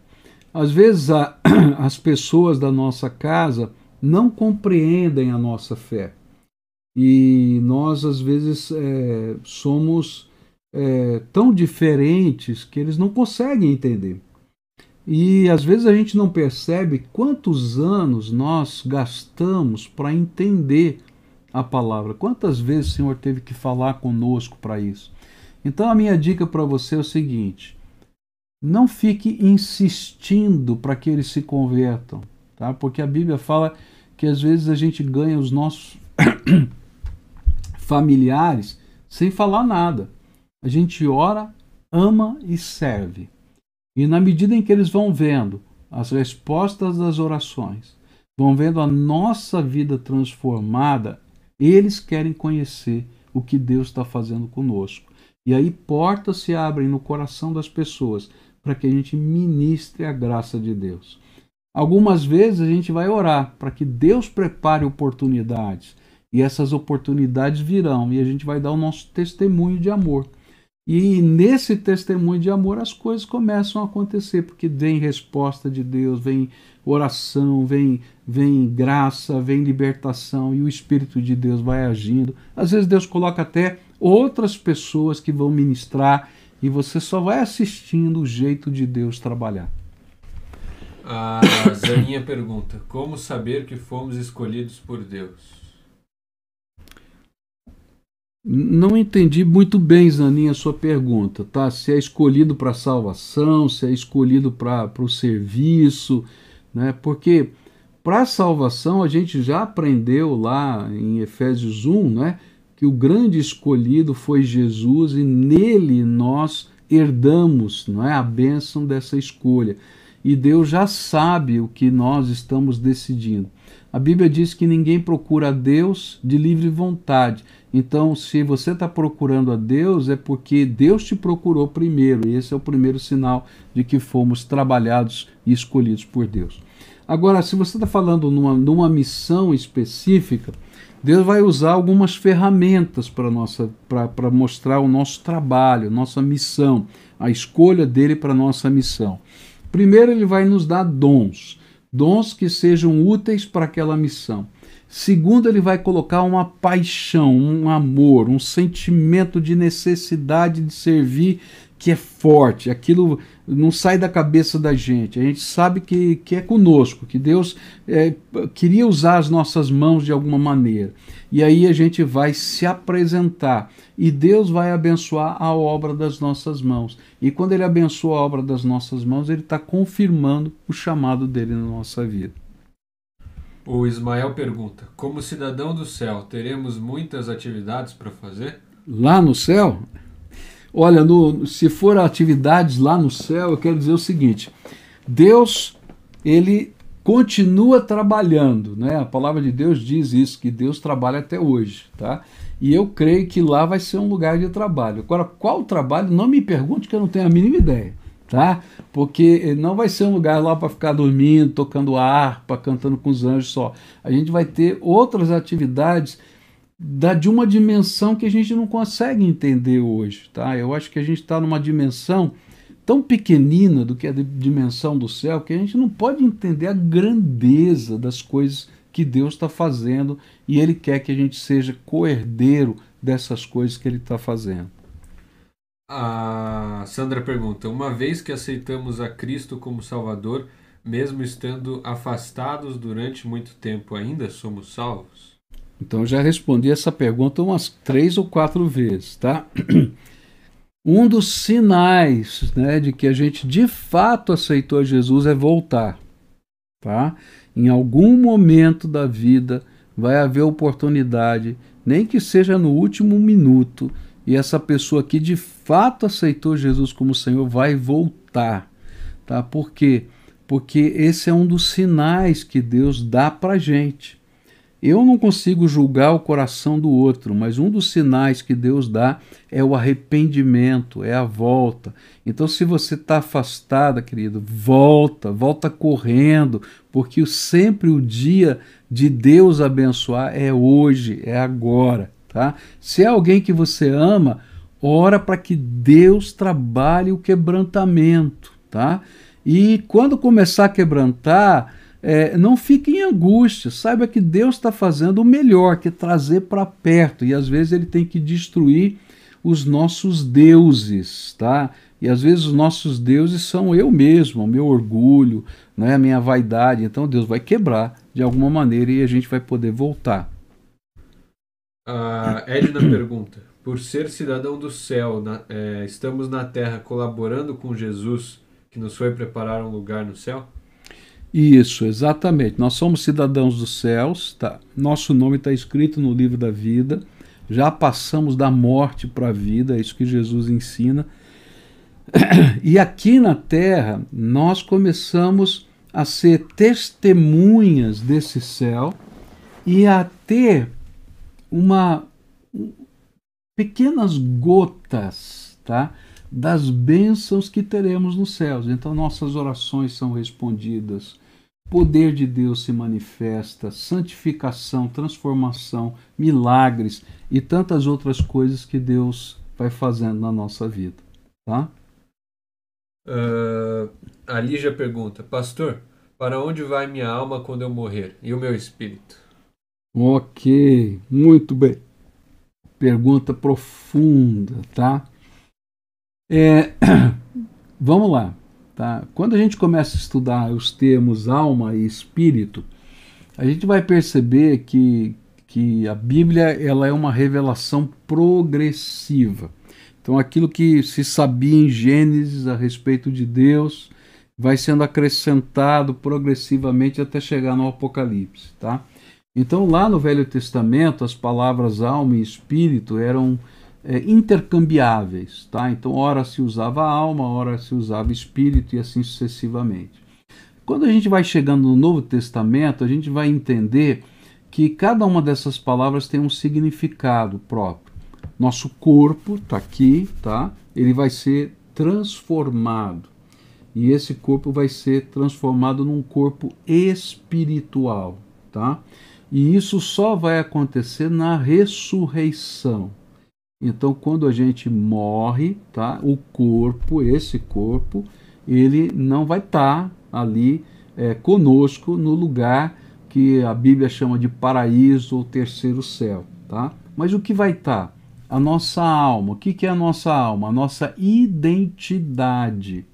Às vezes a, as pessoas da nossa casa não compreendem a nossa fé. E nós, às vezes, é, somos é, tão diferentes que eles não conseguem entender. E às vezes a gente não percebe quantos anos nós gastamos para entender a palavra. Quantas vezes o Senhor teve que falar conosco para isso? Então a minha dica para você é o seguinte: não fique insistindo para que eles se convertam, tá? Porque a Bíblia fala que às vezes a gente ganha os nossos familiares sem falar nada. A gente ora, ama e serve. E na medida em que eles vão vendo as respostas das orações, vão vendo a nossa vida transformada, eles querem conhecer o que Deus está fazendo conosco. E aí portas se abrem no coração das pessoas para que a gente ministre a graça de Deus. Algumas vezes a gente vai orar para que Deus prepare oportunidades e essas oportunidades virão e a gente vai dar o nosso testemunho de amor. E nesse testemunho de amor as coisas começam a acontecer, porque vem resposta de Deus, vem oração, vem, vem graça, vem libertação e o Espírito de Deus vai agindo. Às vezes Deus coloca até outras pessoas que vão ministrar e você só vai assistindo o jeito de Deus trabalhar. A Zaninha pergunta: Como saber que fomos escolhidos por Deus? Não entendi muito bem, Zaninha, a sua pergunta, tá? Se é escolhido para salvação, se é escolhido para o serviço, né? Porque para salvação a gente já aprendeu lá em Efésios 1, né? Que o grande escolhido foi Jesus e nele nós herdamos, não é, a bênção dessa escolha. E Deus já sabe o que nós estamos decidindo. A Bíblia diz que ninguém procura a Deus de livre vontade. Então, se você está procurando a Deus, é porque Deus te procurou primeiro. E esse é o primeiro sinal de que fomos trabalhados e escolhidos por Deus. Agora, se você está falando numa, numa missão específica, Deus vai usar algumas ferramentas para mostrar o nosso trabalho, nossa missão, a escolha dele para nossa missão. Primeiro, ele vai nos dar dons. dons que sejam úteis para aquela missão. Segundo, ele vai colocar uma paixão, um amor, um sentimento de necessidade de servir que é forte, aquilo não sai da cabeça da gente. A gente sabe que, que é conosco, que Deus é, queria usar as nossas mãos de alguma maneira. E aí a gente vai se apresentar e Deus vai abençoar a obra das nossas mãos. E quando Ele abençoa a obra das nossas mãos, Ele está confirmando o chamado dele na nossa vida. O Ismael pergunta: Como cidadão do céu, teremos muitas atividades para fazer? Lá no céu? Olha, no, se for atividades lá no céu, eu quero dizer o seguinte: Deus, ele continua trabalhando, né? A palavra de Deus diz isso, que Deus trabalha até hoje, tá? E eu creio que lá vai ser um lugar de trabalho. Agora, qual trabalho? Não me pergunte que eu não tenho a mínima ideia, tá? Porque não vai ser um lugar lá para ficar dormindo, tocando harpa, cantando com os anjos só. A gente vai ter outras atividades da, de uma dimensão que a gente não consegue entender hoje. Tá? Eu acho que a gente está numa dimensão tão pequenina do que a dimensão do céu que a gente não pode entender a grandeza das coisas que Deus está fazendo e Ele quer que a gente seja coerdeiro dessas coisas que Ele está fazendo. A Sandra pergunta: Uma vez que aceitamos a Cristo como Salvador, mesmo estando afastados durante muito tempo, ainda somos salvos? Então já respondi essa pergunta umas três ou quatro vezes, tá? Um dos sinais né, de que a gente de fato aceitou Jesus é voltar, tá? Em algum momento da vida vai haver oportunidade, nem que seja no último minuto, e essa pessoa que de fato aceitou Jesus como Senhor vai voltar, tá? Por quê? Porque esse é um dos sinais que Deus dá para gente. Eu não consigo julgar o coração do outro, mas um dos sinais que Deus dá é o arrependimento, é a volta. Então, se você está afastada, querido, volta, volta correndo, porque sempre o dia de Deus abençoar é hoje, é agora. Tá? Se é alguém que você ama, ora para que Deus trabalhe o quebrantamento. Tá? E quando começar a quebrantar, é, não fique em angústia, saiba que Deus está fazendo o melhor, que é trazer para perto, e às vezes ele tem que destruir os nossos deuses, tá? E às vezes os nossos deuses são eu mesmo, o meu orgulho, né, a minha vaidade. Então Deus vai quebrar de alguma maneira e a gente vai poder voltar. A Edna pergunta: Por ser cidadão do céu, na, é, estamos na terra colaborando com Jesus, que nos foi preparar um lugar no céu? Isso, exatamente. Nós somos cidadãos dos céus, tá? nosso nome está escrito no livro da vida, já passamos da morte para a vida, é isso que Jesus ensina. E aqui na terra, nós começamos a ser testemunhas desse céu e a ter uma pequenas gotas, tá? das bênçãos que teremos nos céus. Então nossas orações são respondidas, poder de Deus se manifesta, santificação, transformação, milagres e tantas outras coisas que Deus vai fazendo na nossa vida, tá? Uh, a Lígia pergunta, pastor, para onde vai minha alma quando eu morrer e o meu espírito? Ok, muito bem. Pergunta profunda, tá? É, vamos lá. Tá? Quando a gente começa a estudar os termos alma e espírito, a gente vai perceber que, que a Bíblia ela é uma revelação progressiva. Então, aquilo que se sabia em Gênesis a respeito de Deus vai sendo acrescentado progressivamente até chegar no Apocalipse. Tá? Então, lá no Velho Testamento, as palavras alma e espírito eram é, intercambiáveis, tá? Então, ora se usava alma, ora se usava espírito e assim sucessivamente. Quando a gente vai chegando no Novo Testamento, a gente vai entender que cada uma dessas palavras tem um significado próprio. Nosso corpo está aqui, tá? Ele vai ser transformado. E esse corpo vai ser transformado num corpo espiritual, tá? E isso só vai acontecer na ressurreição. Então, quando a gente morre, tá? O corpo, esse corpo, ele não vai estar tá ali é, conosco no lugar que a Bíblia chama de paraíso ou terceiro céu. Tá? Mas o que vai estar? Tá? A nossa alma. O que, que é a nossa alma? A nossa identidade.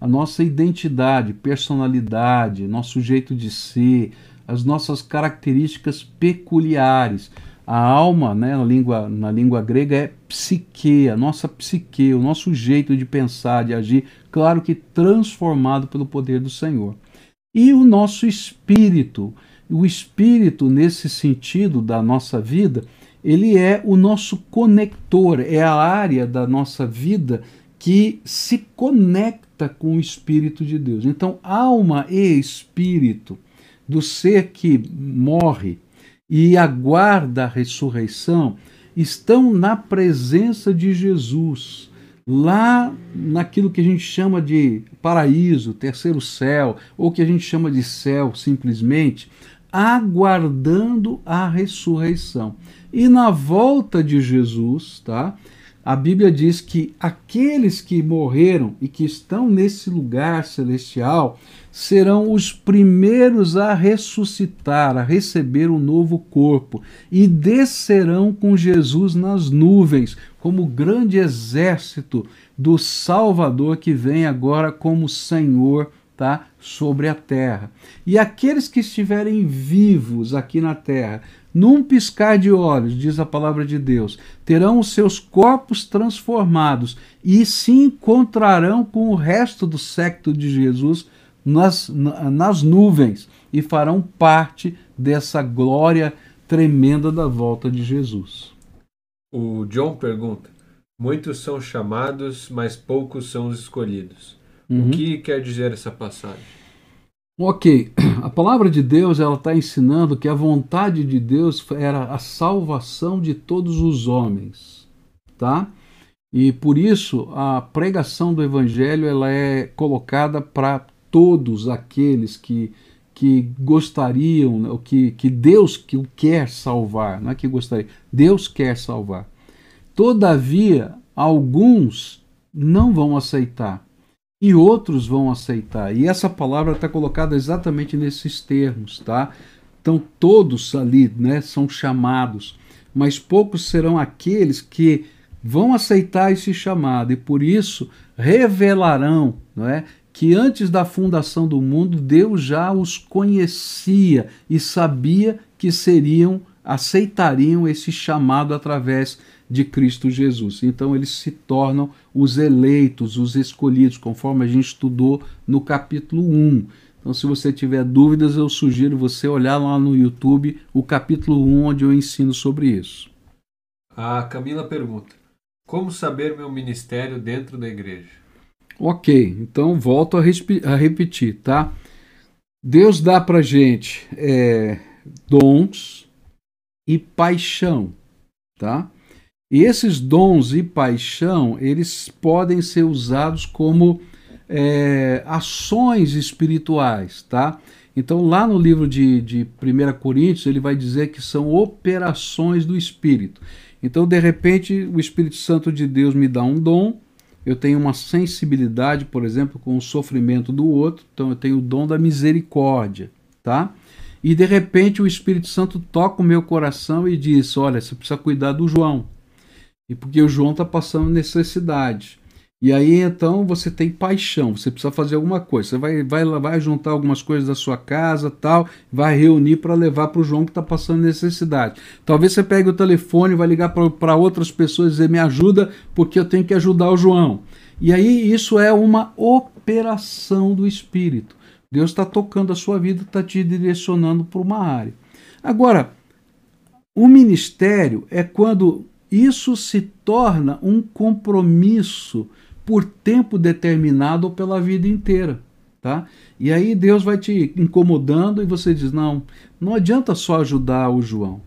A nossa identidade, personalidade, nosso jeito de ser, as nossas características peculiares. A alma, né, na, língua, na língua grega, é psique, a nossa psique, o nosso jeito de pensar, de agir, claro que transformado pelo poder do Senhor. E o nosso espírito, o espírito, nesse sentido da nossa vida, ele é o nosso conector, é a área da nossa vida que se conecta com o Espírito de Deus. Então, alma e espírito do ser que morre e aguarda a ressurreição estão na presença de Jesus, lá naquilo que a gente chama de paraíso, terceiro céu, ou que a gente chama de céu simplesmente, aguardando a ressurreição. E na volta de Jesus, tá? A Bíblia diz que aqueles que morreram e que estão nesse lugar celestial serão os primeiros a ressuscitar, a receber um novo corpo e descerão com Jesus nas nuvens, como grande exército do Salvador que vem agora como Senhor tá, sobre a terra. E aqueles que estiverem vivos aqui na terra, num piscar de olhos, diz a palavra de Deus, terão os seus corpos transformados e se encontrarão com o resto do secto de Jesus nas, nas nuvens e farão parte dessa glória tremenda da volta de Jesus. O John pergunta: Muitos são chamados, mas poucos são os escolhidos. Uhum. O que quer dizer essa passagem? Ok, a palavra de Deus ela está ensinando que a vontade de Deus era a salvação de todos os homens, tá? E por isso a pregação do Evangelho ela é colocada para todos aqueles que, que gostariam, né, que, que Deus que o quer salvar, não é que gostaria, Deus quer salvar. Todavia, alguns não vão aceitar e outros vão aceitar. E essa palavra está colocada exatamente nesses termos, tá? Então todos ali, né, são chamados, mas poucos serão aqueles que vão aceitar esse chamado e por isso revelarão, não é? que antes da fundação do mundo Deus já os conhecia e sabia que seriam aceitariam esse chamado através de Cristo Jesus. Então eles se tornam os eleitos, os escolhidos, conforme a gente estudou no capítulo 1. Então, se você tiver dúvidas, eu sugiro você olhar lá no YouTube o capítulo 1, onde eu ensino sobre isso. A Camila pergunta: Como saber meu ministério dentro da igreja? Ok, então volto a, a repetir, tá? Deus dá para gente é, dons e paixão, tá? E esses dons e paixão, eles podem ser usados como é, ações espirituais, tá? Então, lá no livro de, de 1 Coríntios, ele vai dizer que são operações do Espírito. Então, de repente, o Espírito Santo de Deus me dá um dom, eu tenho uma sensibilidade, por exemplo, com o sofrimento do outro, então eu tenho o dom da misericórdia, tá? E de repente o Espírito Santo toca o meu coração e diz: Olha, você precisa cuidar do João. E porque o João está passando necessidade. E aí então você tem paixão, você precisa fazer alguma coisa. Você vai, vai, vai juntar algumas coisas da sua casa, tal, vai reunir para levar para o João que está passando necessidade. Talvez você pegue o telefone, vai ligar para outras pessoas e dizer: me ajuda, porque eu tenho que ajudar o João. E aí isso é uma operação do Espírito. Deus está tocando a sua vida, está te direcionando para uma área. Agora, o ministério é quando isso se torna um compromisso por tempo determinado ou pela vida inteira. Tá? E aí Deus vai te incomodando e você diz: não, não adianta só ajudar o João.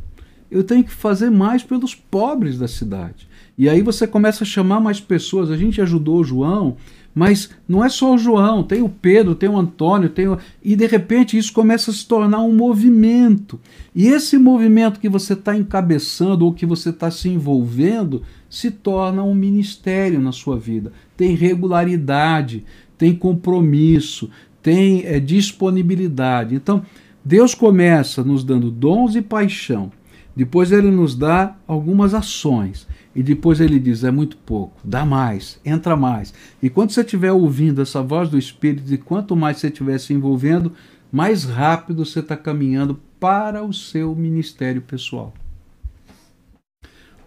Eu tenho que fazer mais pelos pobres da cidade. E aí você começa a chamar mais pessoas. A gente ajudou o João, mas não é só o João, tem o Pedro, tem o Antônio, tem o... e de repente isso começa a se tornar um movimento. E esse movimento que você está encabeçando ou que você está se envolvendo se torna um ministério na sua vida. Tem regularidade, tem compromisso, tem é, disponibilidade. Então, Deus começa nos dando dons e paixão, depois ele nos dá algumas ações, e depois ele diz: é muito pouco, dá mais, entra mais. E quando você estiver ouvindo essa voz do Espírito, e quanto mais você estiver se envolvendo, mais rápido você está caminhando para o seu ministério pessoal.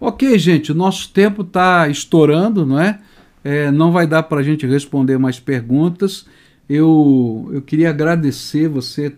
Ok, gente, o nosso tempo está estourando, não é? é? Não vai dar para a gente responder mais perguntas. Eu, eu queria agradecer você